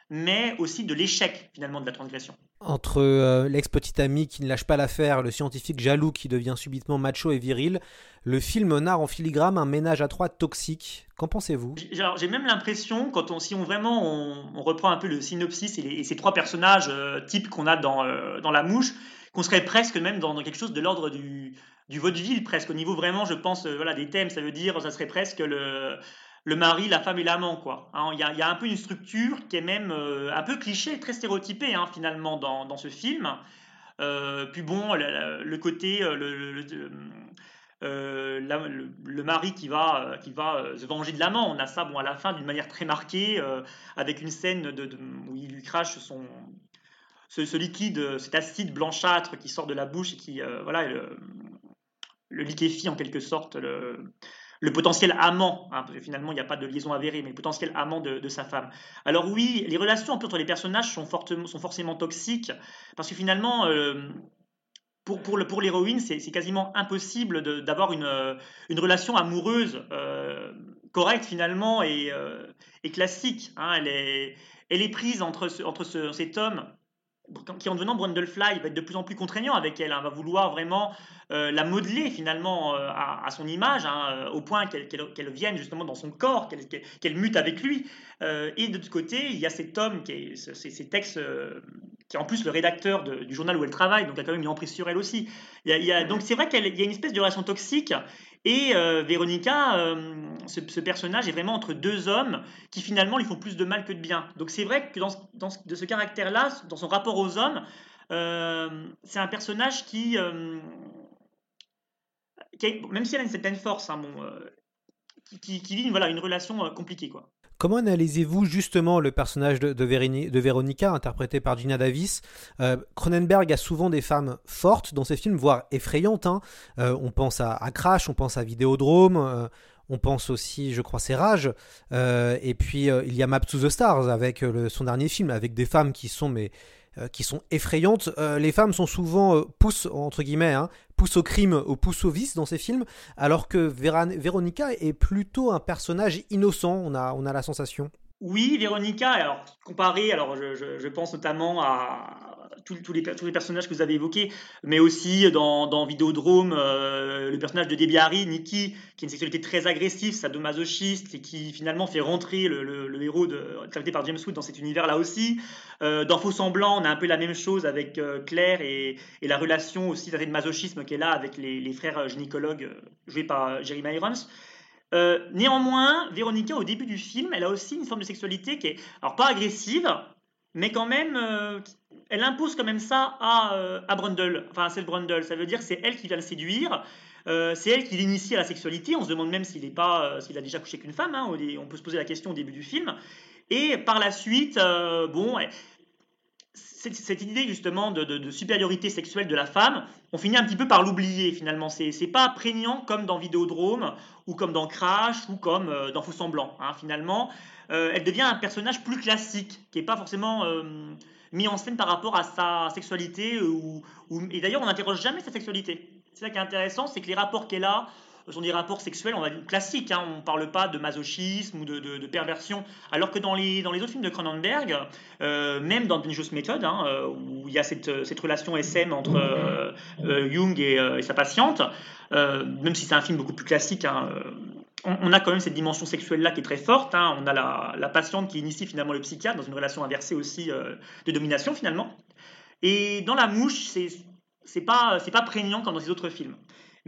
mais aussi de l'échec finalement de la transgression. Entre l'ex-petit ami qui ne lâche pas l'affaire, le scientifique jaloux qui devient subitement macho et viril, le film narre en filigrane un ménage à trois toxique. Qu'en pensez-vous? J'ai même l'impression, quand on, si on vraiment on, reprend un peu le synopsis et, ces trois personnages types qu'on a dans, dans La Mouche, qu'on serait presque même dans, quelque chose de l'ordre du, du vaudeville, presque au niveau vraiment, je pense, voilà, des thèmes. Ça veut dire, ça serait presque le le mari, la femme et l'amant, quoi. Hein, il y, a, un peu une structure qui est même un peu cliché, très stéréotypée, hein, finalement, dans, ce film. puis bon, le, côté, le, euh, le, mari qui va, euh, qui va euh, se venger de l'amant. On a ça bon, à la fin d'une manière très marquée, avec une scène de, où il lui crache son, ce, liquide, cet acide blanchâtre qui sort de la bouche et qui voilà, le, liquéfie en quelque sorte le potentiel amant, hein, parce que finalement il n'y a pas de liaison avérée, mais le potentiel amant de, sa femme. Alors oui, les relations entre les personnages sont, fortement, sont forcément toxiques, parce que finalement, pour, pour, pour l'héroïne, c'est quasiment impossible d'avoir une, euh, une, relation amoureuse euh, correcte finalement et, euh, classique. Hein. Elle, est, elle, est, prise entre, entre ce, cet homme qui en devenant Brundlefly va être de plus en plus contraignant avec elle, hein, va vouloir vraiment euh, la modeler finalement euh, à, son image, hein, euh, au point qu'elle vienne justement dans son corps, qu'elle mute avec lui. et de l'autre côté, il y a cet homme qui ces textes, qui est en plus le rédacteur du journal où elle travaille, donc a quand même une emprise sur elle aussi. Il y a, donc c'est vrai qu'il y a une espèce de relation toxique. Et Véronica, ce, personnage est vraiment entre deux hommes qui finalement lui font plus de mal que de bien. Donc c'est vrai que dans, de ce caractère-là, dans son rapport aux hommes, c'est un personnage qui, même si elle a une certaine force, hein, euh, qui, vit une, une relation euh, compliquée. Quoi. Comment analysez-vous justement le personnage de, de, Véronica, interprété par Gina Davis? Euh, Cronenberg a souvent des femmes fortes dans ses films, voire effrayantes. Hein. on pense à, Crash, on pense à Vidéodrome, on pense aussi, je crois, c'est Rage. et puis il y a Map to the Stars avec son dernier film, avec des femmes qui sont mais euh, qui sont effrayantes. Euh, les femmes sont souvent euh, poussent, entre guillemets, hein, poussent au crime ou poussent au vice dans ces films, alors que Véronica est plutôt un personnage innocent, on a, on a la sensation. Oui, Véronica, alors comparé, alors je pense notamment à, tous, les, personnages que vous avez évoqués, mais aussi dans, dans Vidéodrome, euh, le personnage de Debbie Harry, Nikki, qui a une sexualité très agressive, sadomasochiste, et qui finalement fait rentrer le, héros de, interprété par James Wood dans cet univers-là aussi. Euh, dans Faux Semblant, on a un peu la même chose avec euh, Claire et, et, la relation aussi de masochisme qu'elle a avec les, les, frères gynécologues joués par Jeremy Irons. Néanmoins, Véronica, au début du film, elle a aussi une forme de sexualité qui est, alors pas agressive, mais quand même, elle impose quand même ça à, euh, à Brundle, enfin à Seth Brundle. Ça veut dire que c'est elle qui vient le séduire, euh, c'est elle qui l'initie à la sexualité. On se demande même euh, s'il a déjà couché qu'une femme. Hein, on peut se poser la question au début du film. Et par la suite, bon, cette, idée justement de, supériorité sexuelle de la femme, on finit un petit peu par l'oublier finalement. C'est, pas prégnant comme dans Vidéodrome ou comme dans Crash ou comme dans Faux Semblant. Hein, finalement, elle devient un personnage plus classique, qui n'est pas forcément mis en scène par rapport à sa sexualité. Et d'ailleurs, on n'interroge jamais sa sexualité. C'est ça qui est intéressant, c'est que les rapports qu'elle a sont des rapports sexuels, on va dire classiques. Hein. On ne parle pas de masochisme ou de, perversion. Alors que dans les, autres films de Cronenberg, euh, même dans Dangerous Method, hein, euh, où il y a cette, relation SM entre euh, Jung et, sa patiente, même si c'est un film beaucoup plus classique, hein, on, a quand même cette dimension sexuelle-là qui est très forte. On a la, patiente qui initie finalement le psychiatre dans une relation inversée aussi de domination finalement. Et dans La Mouche, c'est pas, pas prégnant comme dans les autres films.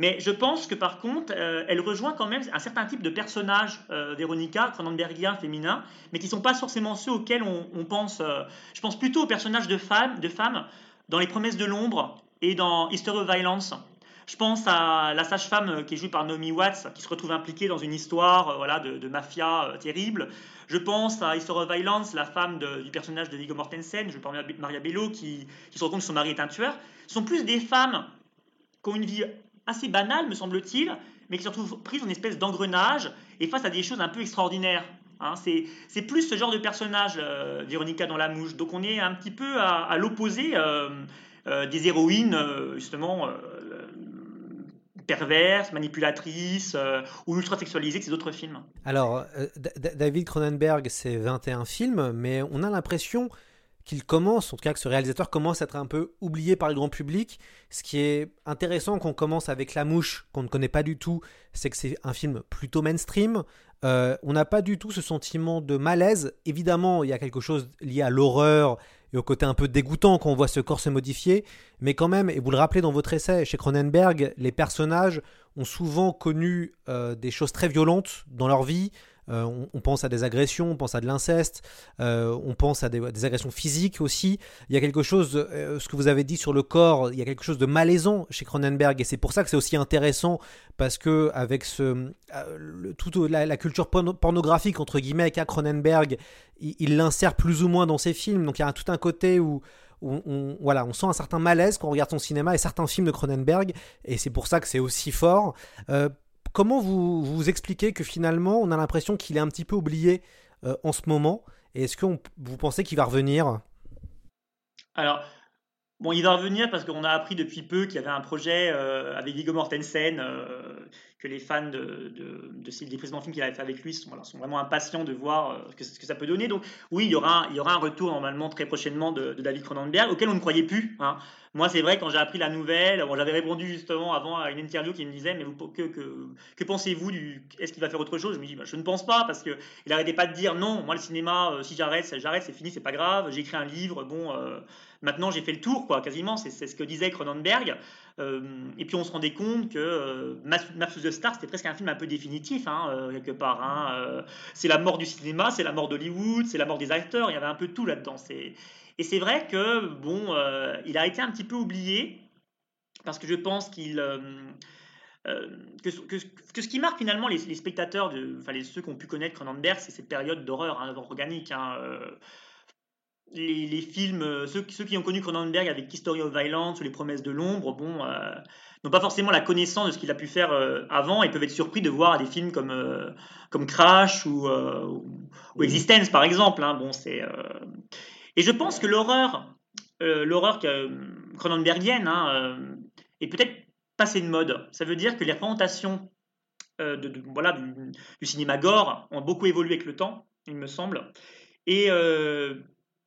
Mais je pense que par contre, euh, elle rejoint quand même un certain type de personnages, euh, Véronica, Cronenbergien, féminin, mais qui ne sont pas forcément ceux auxquels on, pense. je pense plutôt aux personnages de femmes, de femmes dans Les Promesses de l'Ombre et dans History of Violence. Je pense à la sage-femme euh, qui est jouée par Naomi Watts, qui se retrouve impliquée dans une histoire euh, voilà, de, mafia euh, terrible. Je pense à History of Violence, la femme du personnage de Viggo Mortensen, jouée par Maria Bello, qui, se rend compte que son mari est un tueur. Ce sont plus des femmes qui ont une vie assez banale, me semble-t-il, mais qui se retrouvent prises une espèce d'engrenage et face à des choses un peu extraordinaires. Hein. c'est plus ce genre de personnage, Véronica dans la mouche. Donc on est un petit peu à, l'opposé des héroïnes, justement, perverse, manipulatrice euh, ou ultra sexualisée que ces autres films. Alors, euh, David Cronenberg, c'est 21 films, mais on a l'impression qu'il commence, en tout cas que ce réalisateur commence à être un peu oublié par le grand public. Ce qui est intéressant qu'on commence avec La Mouche, qu'on ne connaît pas du tout, c'est que c'est un film plutôt mainstream. Euh, on n'a pas du tout ce sentiment de malaise. Évidemment, il y a quelque chose lié à l'horreur, et au côté un peu dégoûtant quand on voit ce corps se modifier. Mais quand même, et vous le rappelez dans votre essai, chez Cronenberg, les personnages ont souvent connu euh, des choses très violentes dans leur vie. Euh, on, pense à des agressions, on pense à de l'inceste, euh, on pense à des, agressions physiques aussi. Il y a quelque chose, ce que vous avez dit sur le corps, il y a quelque chose de malaisant chez Cronenberg et c'est pour ça que c'est aussi intéressant parce que avec ce, toute la, culture pornographique entre guillemets qu'a Cronenberg, il l'insère plus ou moins dans ses films. Donc il y a tout un côté où on, voilà, on sent un certain malaise quand on regarde son cinéma et certains films de Cronenberg, et c'est pour ça que c'est aussi fort. Euh, comment vous, vous expliquez que finalement on a l'impression qu'il est un petit peu oublié euh, en ce moment? Et est-ce que vous pensez qu'il va revenir? Alors, Bon, il va revenir parce qu'on a appris depuis peu qu'il y avait un projet euh, avec Viggo Mortensen, euh, que les fans de, de, de des précédents films qu'il avait fait avec lui sont, sont vraiment impatients de voir euh, ce que ça peut donner. Donc oui, il y aura, il y aura un retour normalement très prochainement de, David Cronenberg, auquel on ne croyait plus. Hein. Moi, c'est vrai, quand j'ai appris la nouvelle, bon, j'avais répondu justement avant à une interview qui me disait, mais que, que, que pensez-vous du... Est-ce qu'il va faire autre chose? Je me dis, bah, je ne pense pas, parce qu'il n'arrêtait pas de dire, non, moi le cinéma, si j'arrête, j'arrête, c'est fini, c'est pas grave, j'ai écrit un livre, bon... Maintenant, j'ai fait le tour, quoi, quasiment. C'est ce que disait Cronenberg. Euh, et puis, on se rendait compte que euh, Maps of the Star, c'était presque un film un peu définitif, hein, euh, quelque part. Hein. C'est la mort du cinéma, c'est la mort d'Hollywood, c'est la mort des acteurs. Il y avait un peu tout là-dedans. Et c'est vrai que, bon, il a été un petit peu oublié, parce que je pense que, ce qui marque finalement les, spectateurs, enfin les, ceux qui ont pu connaître Cronenberg, c'est cette période d'horreur hein, organique. Les, films, euh, ceux, qui ont connu Cronenberg avec History of Violence ou Les Promesses de l'ombre, bon, euh, n'ont pas forcément la connaissance de ce qu'il a pu faire euh, avant et peuvent être surpris de voir des films comme, comme Crash ou, ou, Existence par exemple. Hein. bon, c'est, Et je pense que l'horreur, l'horreur cronenbergienne hein, est peut-être passée de mode. Ça veut dire que les représentations de, voilà, du, cinéma gore ont beaucoup évolué avec le temps, il me semble. Et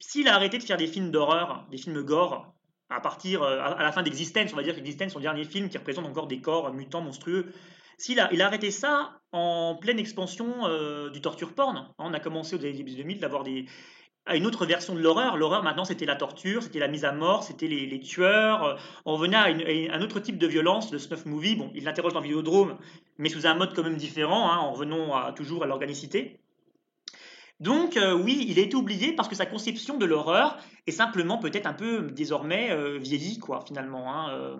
s'il a arrêté de faire des films d'horreur, des films gore, à partir euh, à la fin d'Existence, on va dire qu'Existence, son dernier film qui représente encore des corps mutants monstrueux, s'il a, il a arrêté ça en pleine expansion euh, du torture porn. On a commencé au début 2000 d'avoir des, à une autre version de l'horreur. L'horreur, maintenant, c'était la torture, c'était la mise à mort, c'était les, tueurs. On venait à, un autre type de violence, le snuff movie. Bon, il l'interroge dans Vidéodrome, mais sous un mode quand même différent, hein, en revenant toujours à l'organicité. Donc euh, oui, il a été oublié parce que sa conception de l'horreur est simplement peut-être un peu désormais euh, vieillie, quoi, finalement. Hein, euh.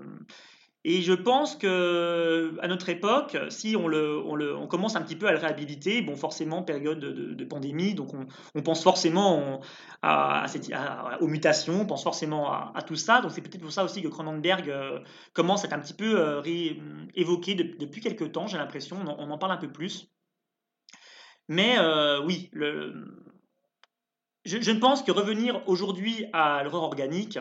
Et je pense que à notre époque, si on, commence un petit peu à le réhabiliter, bon, forcément, période de, pandémie, donc on, pense forcément aux mutations, on pense forcément à, tout ça. Donc c'est peut-être pour ça aussi que Cronenberg commence à être un petit peu évoqué depuis quelques temps, j'ai l'impression, on, en parle un peu plus. Mais euh, oui, je, ne pense que revenir aujourd'hui à l'horreur organique,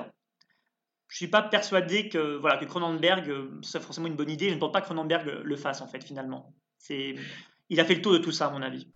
je suis pas persuadé que voilà que Cronenberg euh, soit forcément une bonne idée. Je ne pense pas que Cronenberg le fasse en fait finalement. C'est, il a fait le tour de tout ça à mon avis.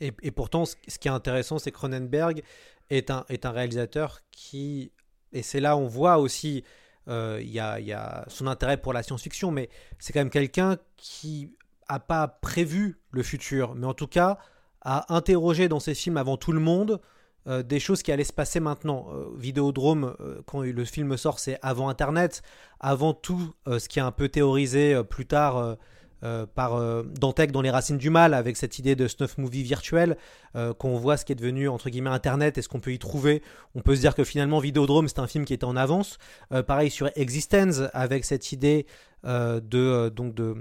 Et, pourtant, ce qui est intéressant, c'est que Cronenberg est un, est un réalisateur qui, et c'est là où on voit aussi, euh, il y, a, son intérêt pour la science-fiction, mais c'est quand même quelqu'un qui a pas prévu le futur, mais en tout cas a interrogé dans ses films avant tout le monde euh, des choses qui allaient se passer maintenant. Euh, Vidéodrome, euh, quand le film sort, c'est avant Internet, avant tout ce qui est un peu théorisé plus tard euh, par euh, Dantec dans Les Racines du Mal, avec cette idée de snuff movie virtuel, euh, qu'on voit ce qui est devenu entre guillemets Internet et ce qu'on peut y trouver. On peut se dire que finalement Vidéodrome c'est un film qui était en avance. pareil sur Existence, avec cette idée de, donc de,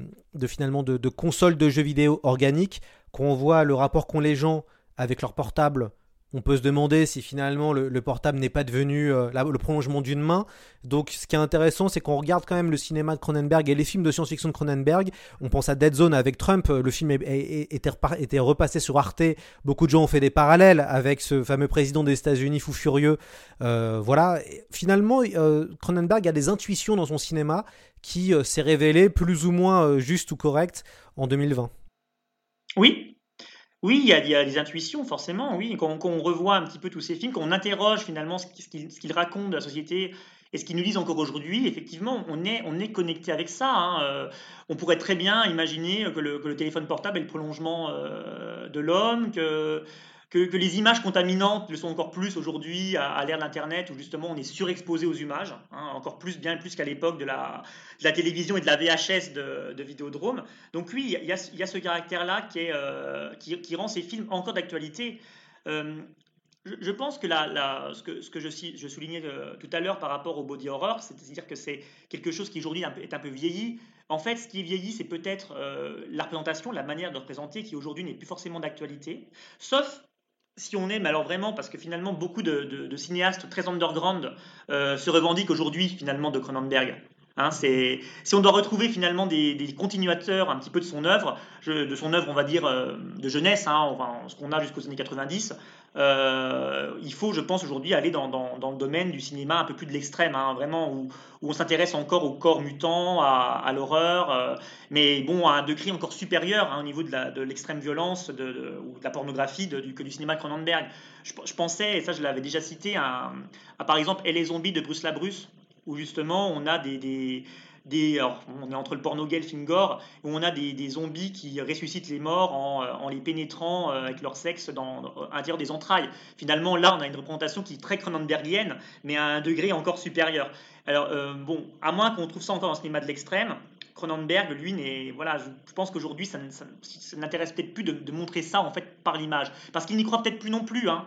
finalement de, de console de jeux vidéo organique, qu'on voit le rapport qu'ont les gens avec leur portable on peut se demander si finalement le, portable n'est pas devenu euh, le prolongement d'une main. Donc ce qui est intéressant, c'est qu'on regarde quand même le cinéma de Cronenberg et les films de science-fiction de Cronenberg. On pense à Dead Zone avec Trump, le film était, repassé sur Arte. Beaucoup de gens ont fait des parallèles avec ce fameux président des États-Unis fou furieux. Euh, voilà. finalement, euh, Cronenberg a des intuitions dans son cinéma qui s'est révélé plus ou moins juste ou correct en 2020. Oui, oui, il y, a, des intuitions, forcément, oui. Quand, on revoit un petit peu tous ces films, quand on interroge finalement ce qu'ils racontent de la société et ce qu'ils nous disent encore aujourd'hui, effectivement, on est, on est connecté avec ça. Hein. Euh, on pourrait très bien imaginer que le, téléphone portable est le prolongement euh, de l'homme, que que, les images contaminantes le sont encore plus aujourd'hui à, l'ère de l'Internet, où justement on est surexposé aux images, hein, encore plus, bien plus qu'à l'époque de la, télévision et de la VHS de, Vidéodrome. Donc oui, il y, a, ce caractère-là qui, euh, qui, rend ces films encore d'actualité. Euh, je, pense que, ce que, je, soulignais euh, tout à l'heure par rapport au body horror, c'est-à-dire que c'est quelque chose qui aujourd'hui est un peu vieilli. En fait, ce qui est vieilli, c'est peut-être la représentation, la manière de représenter, qui aujourd'hui n'est plus forcément d'actualité, sauf si on aime, alors vraiment, parce que finalement, beaucoup de, cinéastes très underground euh, se revendiquent aujourd'hui, finalement, de Cronenberg. Hein, si on doit retrouver finalement des, continuateurs un petit peu de son œuvre, de son œuvre, on va dire, euh, de jeunesse, hein, ce qu'on a jusqu'aux années 90, euh, il faut, je pense, aujourd'hui aller dans, le domaine du cinéma un peu plus de l'extrême, hein, vraiment, où, on s'intéresse encore au corps mutant, à, l'horreur, euh, mais bon, à un degré encore supérieur au niveau de l'extrême violence ou de la pornographie que du cinéma Cronenberg. Je, pensais, et ça je l'avais déjà cité, à, par exemple Elle les zombies de Bruce Labrusse, où justement on a des, on est entre le porno gay et le film gore, où on a des, zombies qui ressuscitent les morts en, euh, les pénétrant euh, avec leur sexe dans, à l'intérieur des entrailles. Finalement, là, on a une représentation qui est très Cronenbergienne, mais à un degré encore supérieur. Alors, euh, bon, à moins qu'on trouve ça encore dans le cinéma de l'extrême, Cronenberg, lui, n'est, voilà, je, pense qu'aujourd'hui, ça, n'intéresse peut-être plus de, montrer ça en fait par l'image, parce qu'il n'y croit peut-être plus non plus. Hein.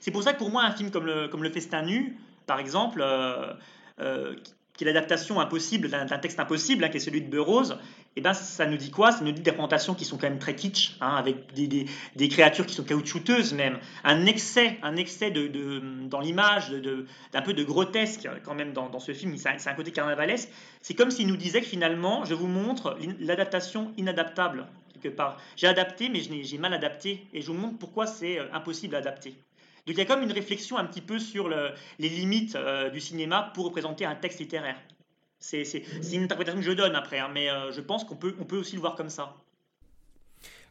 c'est, pour ça que pour moi, un film comme le, comme le Festin nu, par exemple, euh, euh, qui est l'adaptation impossible d'un texte impossible, hein, qui est celui de Burroughs, et eh ben, ça nous dit quoi? Ça nous dit des représentations qui sont quand même très kitsch, hein, avec des, créatures qui sont caoutchouteuses même, un excès, un excès dans l'image, d'un peu de grotesque quand même dans, ce film, c'est un, côté carnavalesque. C'est comme s'il nous disait finalement, je vous montre l'adaptation inadaptable, quelque part. J'ai adapté, mais j'ai mal adapté, et je vous montre pourquoi c'est euh, impossible d'adapter. Donc il y a comme une réflexion un petit peu sur les limites euh, du cinéma pour représenter un texte littéraire. C'est une interprétation que je donne après, hein, mais euh, je pense qu'on peut, aussi le voir comme ça.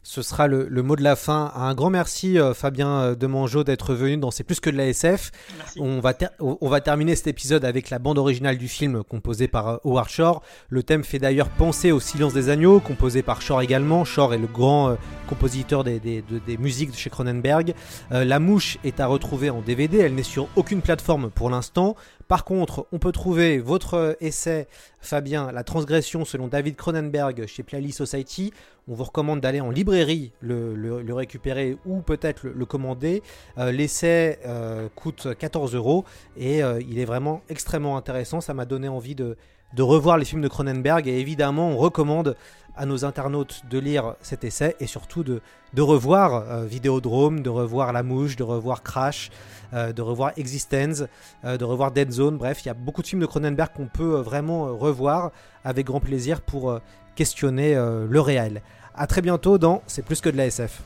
Ce sera le, mot de la fin. Un grand merci euh, Fabien euh, Demangeau d'être venu dans C'est plus que de la SF. On va, on va terminer cet épisode avec la bande originale du film composée par euh, Howard Shore. Le thème fait d'ailleurs penser au Silence des agneaux, composé par Shore également. Shore est le grand compositeur des, des, des, musiques de chez Cronenberg. la mouche est à retrouver en DVD. Elle n'est sur aucune plateforme pour l'instant. Par contre, on peut trouver votre essai, Fabien, La transgression selon David Cronenberg chez Playlist Society. On vous recommande d'aller en librairie le, récupérer ou peut-être le, commander. Euh, l'essai euh, coûte 14 euros et euh, il est vraiment extrêmement intéressant. Ça m'a donné envie de, de revoir les films de Cronenberg et évidemment on recommande à nos internautes de lire cet essai et surtout de, revoir euh, Vidéodrome, de revoir La Mouche, de revoir Crash, euh, de revoir Existence, euh, de revoir Dead Zone. Bref, il y a beaucoup de films de Cronenberg qu'on peut vraiment revoir avec grand plaisir pour questionner le réel. A très bientôt dans C'est plus que de la SF.